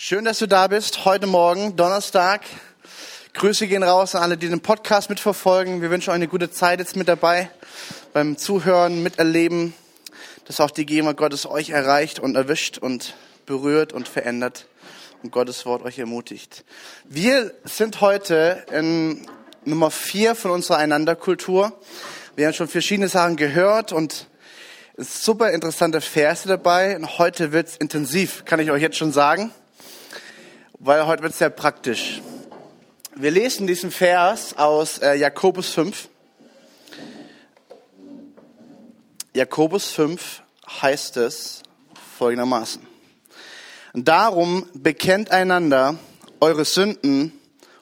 Schön, dass du da bist. Heute Morgen, Donnerstag. Grüße gehen raus an alle, die den Podcast mitverfolgen. Wir wünschen euch eine gute Zeit jetzt mit dabei beim Zuhören, Miterleben, dass auch die Gegenwart Gottes euch erreicht und erwischt und berührt und verändert und Gottes Wort euch ermutigt. Wir sind heute in Nummer vier von unserer Einanderkultur. Wir haben schon verschiedene Sachen gehört und super interessante Verse dabei. Und heute wird's intensiv, kann ich euch jetzt schon sagen weil heute wird es sehr praktisch. Wir lesen diesen Vers aus äh, Jakobus 5. Jakobus 5 heißt es folgendermaßen. Darum bekennt einander eure Sünden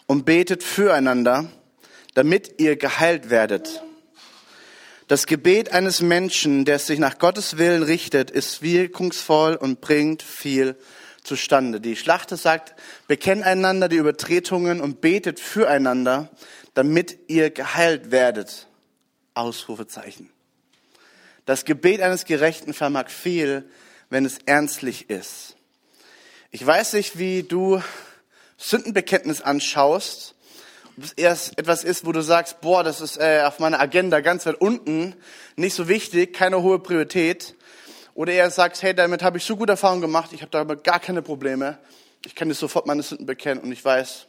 und betet füreinander, damit ihr geheilt werdet. Das Gebet eines Menschen, der sich nach Gottes Willen richtet, ist wirkungsvoll und bringt viel zustande. Die Schlachter sagt, bekennt einander die Übertretungen und betet füreinander, damit ihr geheilt werdet. Ausrufezeichen. Das Gebet eines Gerechten vermag viel, wenn es ernstlich ist. Ich weiß nicht, wie du Sündenbekenntnis anschaust, ob es erst etwas ist, wo du sagst, boah, das ist äh, auf meiner Agenda ganz weit unten, nicht so wichtig, keine hohe Priorität, oder er sagt, hey, damit habe ich so gute Erfahrungen gemacht, ich habe damit gar keine Probleme. Ich kann jetzt sofort meine Sünden bekennen und ich weiß,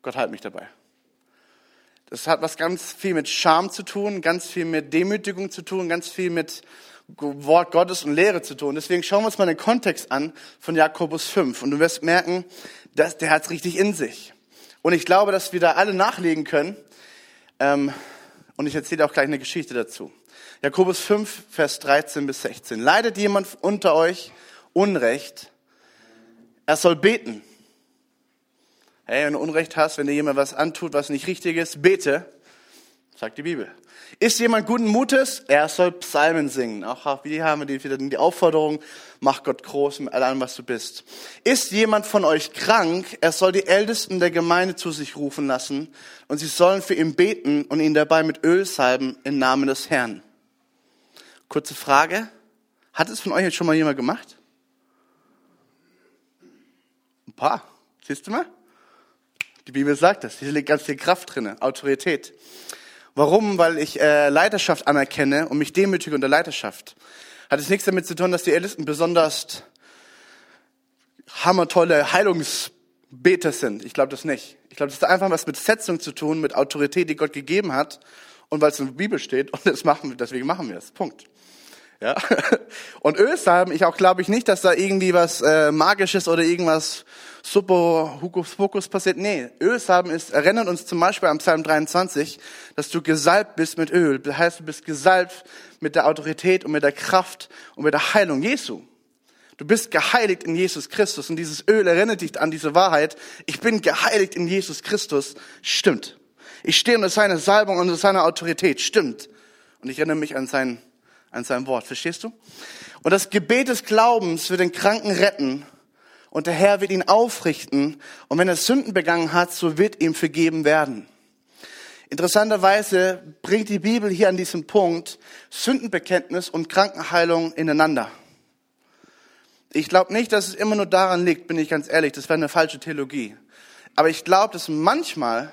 Gott heilt mich dabei. Das hat was ganz viel mit Scham zu tun, ganz viel mit Demütigung zu tun, ganz viel mit Wort Gottes und Lehre zu tun. Deswegen schauen wir uns mal den Kontext an von Jakobus 5 und du wirst merken, dass der hat es richtig in sich. Und ich glaube, dass wir da alle nachlegen können. Ähm, und ich erzähle auch gleich eine Geschichte dazu. Jakobus 5, Vers 13 bis 16. Leidet jemand unter euch Unrecht, er soll beten. Hey, wenn du Unrecht hast, wenn dir jemand was antut, was nicht richtig ist, bete, sagt die Bibel. Ist jemand guten Mutes? Er soll Psalmen singen. Auch wie haben wir wieder die Aufforderung, mach Gott groß mit allem, was du bist. Ist jemand von euch krank? Er soll die Ältesten der Gemeinde zu sich rufen lassen und sie sollen für ihn beten und ihn dabei mit Öl salben im Namen des Herrn. Kurze Frage. Hat es von euch jetzt schon mal jemand gemacht? Ein paar. Siehst du mal? Die Bibel sagt das. Hier liegt ganz viel Kraft drin, Autorität. Warum? Weil ich äh, Leiterschaft anerkenne und mich demütige unter Leiterschaft. Hat es nichts damit zu tun, dass die Ältesten besonders hammertolle Heilungsbeter sind. Ich glaube das nicht. Ich glaube, das hat einfach was mit Setzung zu tun, mit Autorität, die Gott gegeben hat und weil es in der Bibel steht und das machen wir, deswegen machen wir es. Punkt. Ja? Und Ölsalben, ich auch glaube ich nicht, dass da irgendwie was äh, Magisches oder irgendwas super Hokus passiert. Nee, Ölsalben ist, erinnert uns zum Beispiel am Psalm 23, dass du gesalbt bist mit Öl. Das heißt, du bist gesalbt mit der Autorität und mit der Kraft und mit der Heilung Jesu. Du bist geheiligt in Jesus Christus und dieses Öl erinnert dich an diese Wahrheit. Ich bin geheiligt in Jesus Christus. Stimmt. Ich stehe unter seiner Salbung, unter seiner Autorität. Stimmt. Und ich erinnere mich an sein an seinem Wort. Verstehst du? Und das Gebet des Glaubens wird den Kranken retten und der Herr wird ihn aufrichten und wenn er Sünden begangen hat, so wird ihm vergeben werden. Interessanterweise bringt die Bibel hier an diesem Punkt Sündenbekenntnis und Krankenheilung ineinander. Ich glaube nicht, dass es immer nur daran liegt, bin ich ganz ehrlich, das wäre eine falsche Theologie. Aber ich glaube, dass manchmal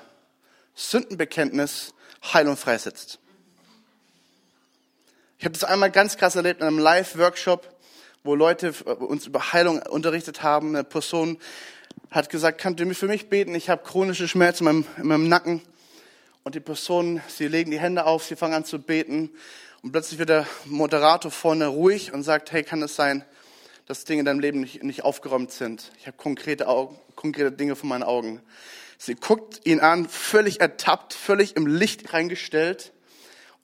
Sündenbekenntnis Heilung freisetzt. Ich habe das einmal ganz krass erlebt in einem Live-Workshop, wo Leute uns über Heilung unterrichtet haben. Eine Person hat gesagt, könnt ihr für mich beten? Ich habe chronische Schmerzen in meinem, in meinem Nacken. Und die Person, sie legen die Hände auf, sie fangen an zu beten. Und plötzlich wird der Moderator vorne ruhig und sagt, hey, kann es sein, dass Dinge in deinem Leben nicht, nicht aufgeräumt sind? Ich habe konkrete, Augen, konkrete Dinge vor meinen Augen. Sie guckt ihn an, völlig ertappt, völlig im Licht reingestellt.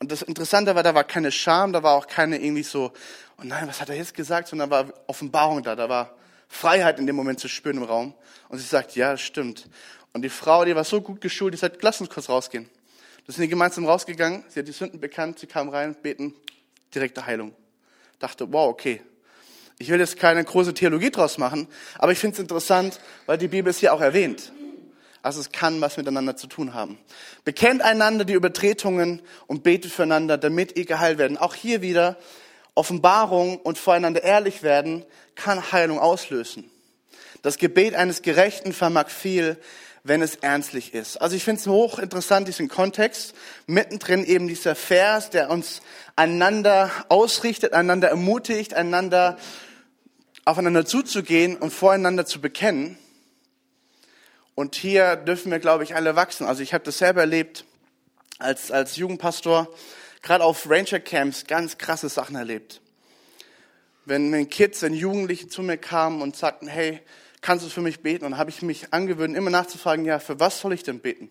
Und das Interessante war, da war keine Scham, da war auch keine irgendwie so, oh nein, was hat er jetzt gesagt, sondern da war Offenbarung da, da war Freiheit in dem Moment zu spüren im Raum. Und sie sagt, ja, das stimmt. Und die Frau, die war so gut geschult, die sagt, lass uns kurz rausgehen. Da sind die gemeinsam rausgegangen, sie hat die Sünden bekannt, sie kam rein, beten, direkte Heilung. Dachte, wow, okay. Ich will jetzt keine große Theologie draus machen, aber ich finde es interessant, weil die Bibel es hier auch erwähnt. Also es kann was miteinander zu tun haben. Bekennt einander die Übertretungen und betet füreinander, damit ihr geheilt werden. Auch hier wieder Offenbarung und voreinander ehrlich werden kann Heilung auslösen. Das Gebet eines Gerechten vermag viel, wenn es ernstlich ist. Also ich finde es hochinteressant, diesen Kontext. Mittendrin eben dieser Vers, der uns einander ausrichtet, einander ermutigt, einander aufeinander zuzugehen und voreinander zu bekennen. Und hier dürfen wir, glaube ich, alle wachsen. Also ich habe das selber erlebt als, als Jugendpastor, gerade auf Ranger Camps ganz krasse Sachen erlebt. Wenn, wenn Kids, wenn Jugendliche zu mir kamen und sagten, hey, kannst du für mich beten? Und habe ich mich angewöhnt, immer nachzufragen, ja, für was soll ich denn beten?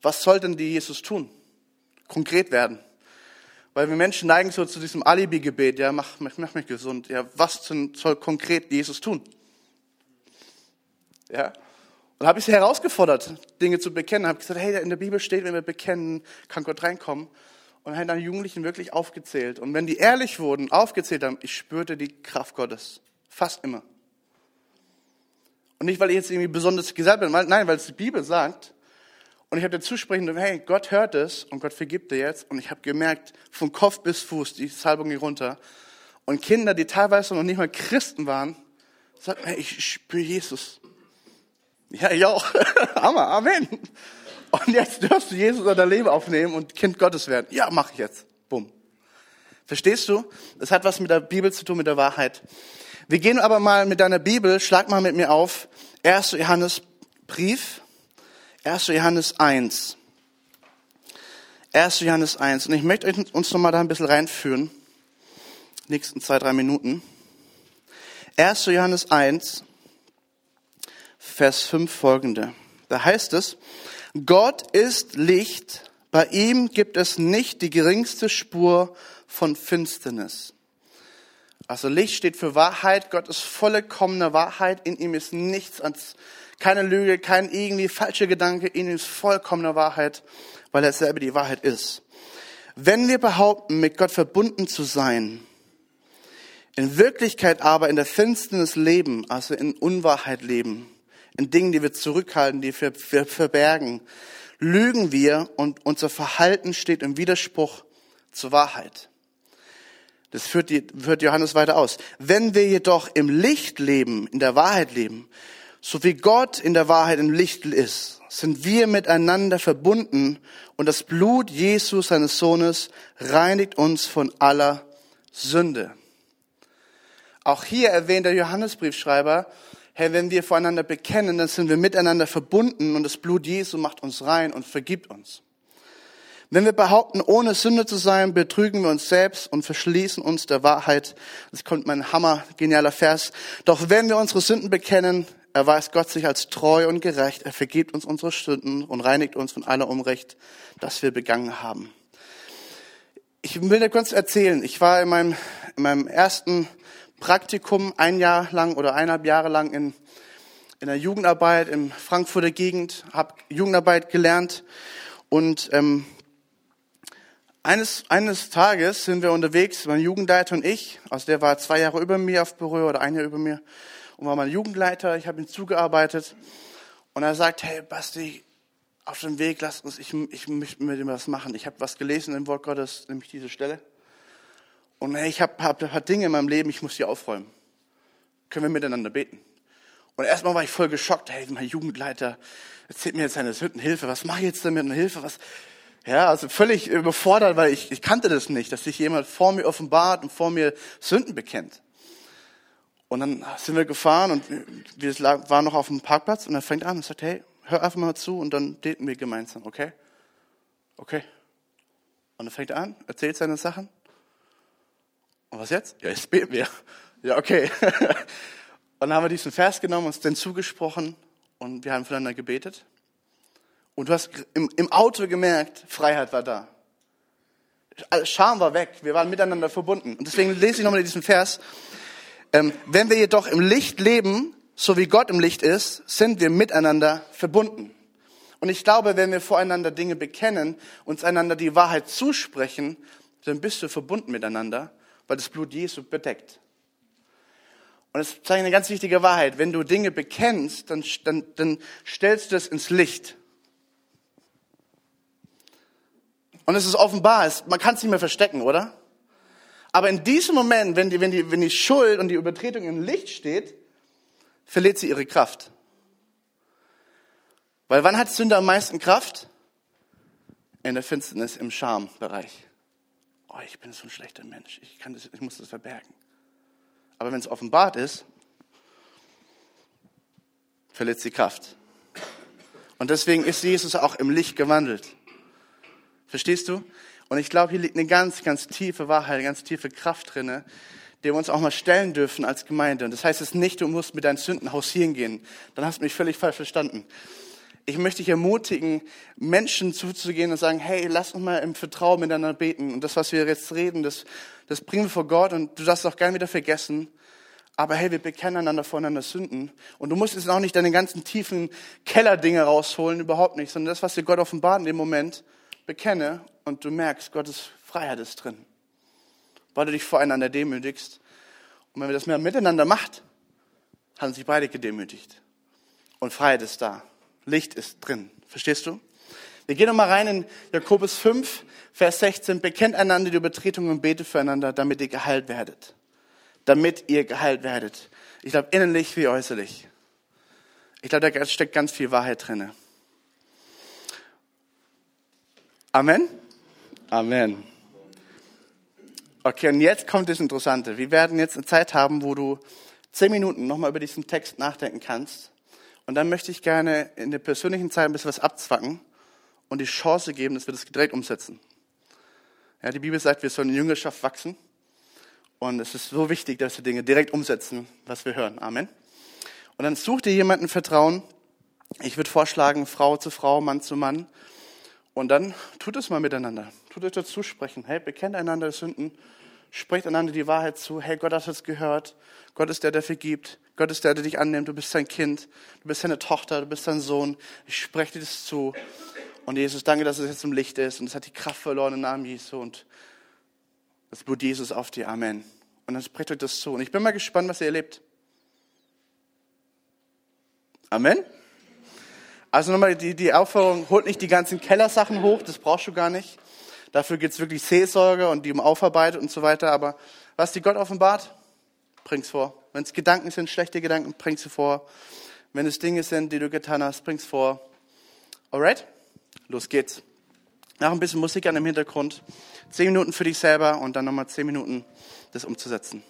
Was soll denn die Jesus tun? Konkret werden. Weil wir Menschen neigen so zu diesem Alibi-Gebet, ja, mach, mach, mach mich gesund. Ja, was soll konkret Jesus tun? Ja. Und habe ich sie herausgefordert, Dinge zu bekennen. Habe gesagt, hey, in der Bibel steht, wenn wir bekennen, kann Gott reinkommen. Und habe dann Jugendlichen wirklich aufgezählt. Und wenn die ehrlich wurden, aufgezählt haben, ich spürte die Kraft Gottes. Fast immer. Und nicht, weil ich jetzt irgendwie besonders gesagt bin, nein, weil es die Bibel sagt. Und ich habe dir zusprechen, hey, Gott hört es und Gott vergibt dir jetzt. Und ich habe gemerkt, von Kopf bis Fuß, die Salbung hier runter. Und Kinder, die teilweise noch nicht mal Christen waren, sagten, hey, ich spüre Jesus. Ja, ich auch. Hammer, Amen. Und jetzt dürfst du Jesus in dein Leben aufnehmen und Kind Gottes werden. Ja, mach ich jetzt. Bumm. Verstehst du? Das hat was mit der Bibel zu tun, mit der Wahrheit. Wir gehen aber mal mit deiner Bibel, schlag mal mit mir auf, 1. Johannes Brief, 1. Johannes 1. 1. Johannes 1. Und ich möchte uns noch mal da ein bisschen reinführen. Nächsten zwei, drei Minuten. 1. Johannes 1, Vers 5 folgende. Da heißt es, Gott ist Licht, bei ihm gibt es nicht die geringste Spur von Finsternis. Also Licht steht für Wahrheit. Gott ist vollkommene Wahrheit. In ihm ist nichts als keine Lüge, kein irgendwie falscher Gedanke. In ihm ist vollkommene Wahrheit, weil er selber die Wahrheit ist. Wenn wir behaupten, mit Gott verbunden zu sein, in Wirklichkeit aber in der Finsternis leben, also in Unwahrheit leben, in Dingen, die wir zurückhalten, die wir verbergen, lügen wir und unser Verhalten steht im Widerspruch zur Wahrheit. Das führt, die, führt Johannes weiter aus. Wenn wir jedoch im Licht leben, in der Wahrheit leben, so wie Gott in der Wahrheit im Licht ist, sind wir miteinander verbunden und das Blut Jesus, seines Sohnes, reinigt uns von aller Sünde. Auch hier erwähnt der Johannesbriefschreiber, hey, wenn wir voreinander bekennen, dann sind wir miteinander verbunden und das Blut Jesu macht uns rein und vergibt uns. Wenn wir behaupten, ohne Sünde zu sein, betrügen wir uns selbst und verschließen uns der Wahrheit. Das kommt mein hammer genialer Vers. Doch wenn wir unsere Sünden bekennen, erweist Gott sich als treu und gerecht. Er vergibt uns unsere Sünden und reinigt uns von aller Unrecht, das wir begangen haben. Ich will dir kurz erzählen. Ich war in meinem, in meinem ersten Praktikum ein Jahr lang oder eineinhalb Jahre lang in, in der Jugendarbeit in Frankfurter Gegend, habe Jugendarbeit gelernt und ähm, eines, eines Tages sind wir unterwegs, mein Jugendleiter und ich, also der war zwei Jahre über mir auf Büro oder ein Jahr über mir und war mein Jugendleiter, ich habe ihm zugearbeitet und er sagt, hey Basti, auf dem Weg, lass uns, ich, ich möchte mit ihm was machen. Ich habe was gelesen im Wort Gottes, nämlich diese Stelle. Und hey, ich habe hab, hab Dinge in meinem Leben, ich muss die aufräumen. Können wir miteinander beten? Und erstmal war ich voll geschockt, hey, mein Jugendleiter erzählt mir jetzt seine Sünden, Hilfe, was mache ich jetzt damit, eine Hilfe, was, ja, also völlig überfordert, weil ich, ich kannte das nicht, dass sich jemand vor mir offenbart und vor mir Sünden bekennt. Und dann sind wir gefahren und wir waren noch auf dem Parkplatz und er fängt an und sagt, hey, hör einfach mal zu und dann daten wir gemeinsam, okay? Okay. Und dann fängt er an, erzählt seine Sachen. Und was jetzt? Ja, jetzt beten wir. Ja, okay. und dann haben wir diesen Vers genommen, uns den zugesprochen und wir haben füreinander gebetet. Und du hast im, im Auto gemerkt, Freiheit war da. Scham war weg. Wir waren miteinander verbunden. Und deswegen lese ich nochmal diesen Vers. Ähm, wenn wir jedoch im Licht leben, so wie Gott im Licht ist, sind wir miteinander verbunden. Und ich glaube, wenn wir voreinander Dinge bekennen, uns einander die Wahrheit zusprechen, dann bist du verbunden miteinander, weil das Blut Jesu bedeckt. Und das ist eine ganz wichtige Wahrheit. Wenn du Dinge bekennst, dann, dann, dann stellst du das ins Licht. Und es ist offenbar, man kann es nicht mehr verstecken, oder? Aber in diesem Moment, wenn die, wenn, die, wenn die Schuld und die Übertretung im Licht steht, verliert sie ihre Kraft. Weil wann hat Sünde am meisten Kraft? In der Finsternis, im Schambereich. Oh, ich bin so ein schlechter Mensch. Ich, kann das, ich muss das verbergen. Aber wenn es offenbart ist, verliert sie Kraft. Und deswegen ist Jesus auch im Licht gewandelt. Verstehst du? Und ich glaube, hier liegt eine ganz, ganz tiefe Wahrheit, eine ganz tiefe Kraft drinne, der wir uns auch mal stellen dürfen als Gemeinde. Und das heißt es nicht, du musst mit deinen Sünden hausieren gehen. Dann hast du mich völlig falsch verstanden. Ich möchte dich ermutigen, Menschen zuzugehen und sagen, hey, lass uns mal im Vertrauen miteinander beten. Und das, was wir jetzt reden, das, das bringen wir vor Gott und du darfst es auch gerne wieder vergessen. Aber hey, wir bekennen einander voneinander Sünden. Und du musst jetzt auch nicht deine ganzen tiefen Kellerdinge rausholen, überhaupt nicht, sondern das, was dir Gott offenbart in dem Moment, bekenne und du merkst, Gottes Freiheit ist drin weil du dich voreinander demütigst. Und wenn wir das mehr miteinander macht, haben sich beide gedemütigt. Und Freiheit ist da. Licht ist drin. Verstehst du? Wir gehen nochmal rein in Jakobus 5, Vers 16. Bekennt einander die Übertretungen und betet füreinander, damit ihr geheilt werdet. Damit ihr geheilt werdet. Ich glaube, innerlich wie äußerlich. Ich glaube, da steckt ganz viel Wahrheit drin. Amen? Amen. Okay, und jetzt kommt das Interessante. Wir werden jetzt eine Zeit haben, wo du zehn Minuten nochmal über diesen Text nachdenken kannst. Und dann möchte ich gerne in der persönlichen Zeit ein bisschen was abzwacken und die Chance geben, dass wir das direkt umsetzen. Ja, die Bibel sagt, wir sollen in Jüngerschaft wachsen. Und es ist so wichtig, dass wir Dinge direkt umsetzen, was wir hören. Amen. Und dann such dir jemanden Vertrauen. Ich würde vorschlagen, Frau zu Frau, Mann zu Mann. Und dann tut es mal miteinander. Tut euch dazu sprechen. Hey, bekennt einander Sünden sprecht einander die Wahrheit zu. Hey, Gott hat es gehört. Gott ist der, der vergibt. Gott ist der, der dich annimmt. Du bist sein Kind. Du bist seine Tochter. Du bist sein Sohn. Ich spreche dir das zu. Und Jesus, danke, dass es jetzt im Licht ist. Und es hat die Kraft verloren im Namen Jesu. Und das Blut Jesus auf dir. Amen. Und dann sprecht euch das zu. Und ich bin mal gespannt, was ihr erlebt. Amen. Also nochmal die, die Aufforderung, holt nicht die ganzen Kellersachen hoch, das brauchst du gar nicht. Dafür gibt es wirklich Seelsorge und die um Aufarbeitet und so weiter. Aber was die Gott offenbart, bring's vor. Wenn es Gedanken sind, schlechte Gedanken, bring's sie vor. Wenn es Dinge sind, die du getan hast, bring's vor. Alright? Los geht's. Nach ein bisschen Musik an dem Hintergrund. Zehn Minuten für dich selber und dann nochmal zehn Minuten, das umzusetzen.